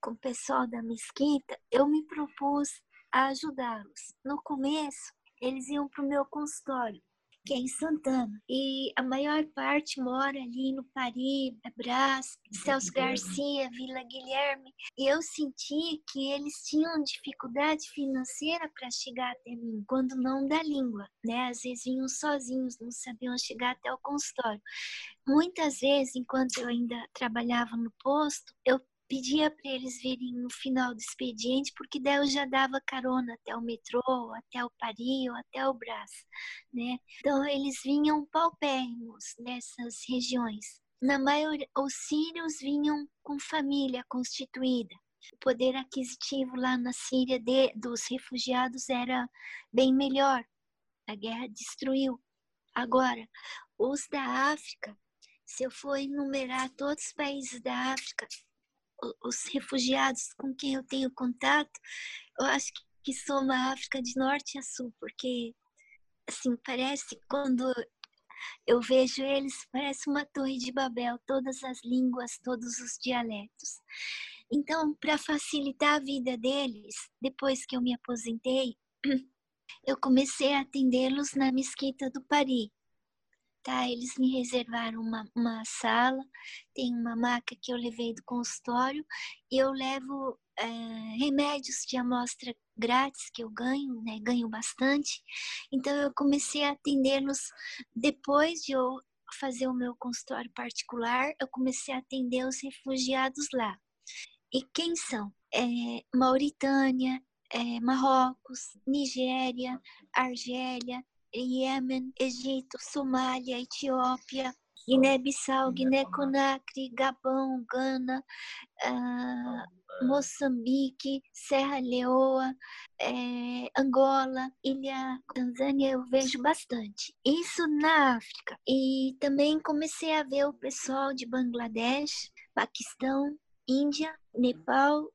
com o pessoal da mesquita, eu me propus a ajudá-los. No começo, eles iam para o meu consultório, que é em Santana. E a maior parte mora ali no Pari, Brás, Celso Garcia, Vila Guilherme. E eu senti que eles tinham dificuldade financeira para chegar até mim, quando não da língua, né? Às vezes vinham sozinhos, não sabiam chegar até o consultório. Muitas vezes, enquanto eu ainda trabalhava no posto, eu pedia para eles virem no final do expediente, porque daí eu já dava carona até o metrô, até o Paris, até o Brás, né? Então eles vinham paupérrimos nessas regiões. Na maioria, os sírios vinham com família constituída. O poder aquisitivo lá na Síria de, dos refugiados era bem melhor. A guerra destruiu. Agora, os da África, se eu for enumerar todos os países da África, os refugiados com quem eu tenho contato, eu acho que, soma a África de norte a sul, porque assim parece quando eu vejo eles parece uma torre de Babel, todas as línguas, todos os dialetos. Então, para facilitar a vida deles, depois que eu me aposentei, eu comecei a atendê-los na mesquita do Paris tá? Eles me reservaram uma, uma sala, tem uma maca que eu levei do consultório e eu levo é, remédios de amostra grátis que eu ganho, né? Ganho bastante. Então eu comecei a atendê-los depois de eu fazer o meu consultório particular, eu comecei a atender os refugiados lá. E quem são? É, Mauritânia, é, Marrocos, Nigéria, Argélia, Iêmen, Egito, Somália, Etiópia, Guiné-Bissau, Guiné-Conakry, Gabão, Gana, uh, Moçambique, Serra Leoa, é, Angola, Ilha Tanzânia, eu vejo bastante. Isso na África. E também comecei a ver o pessoal de Bangladesh, Paquistão, Índia, Nepal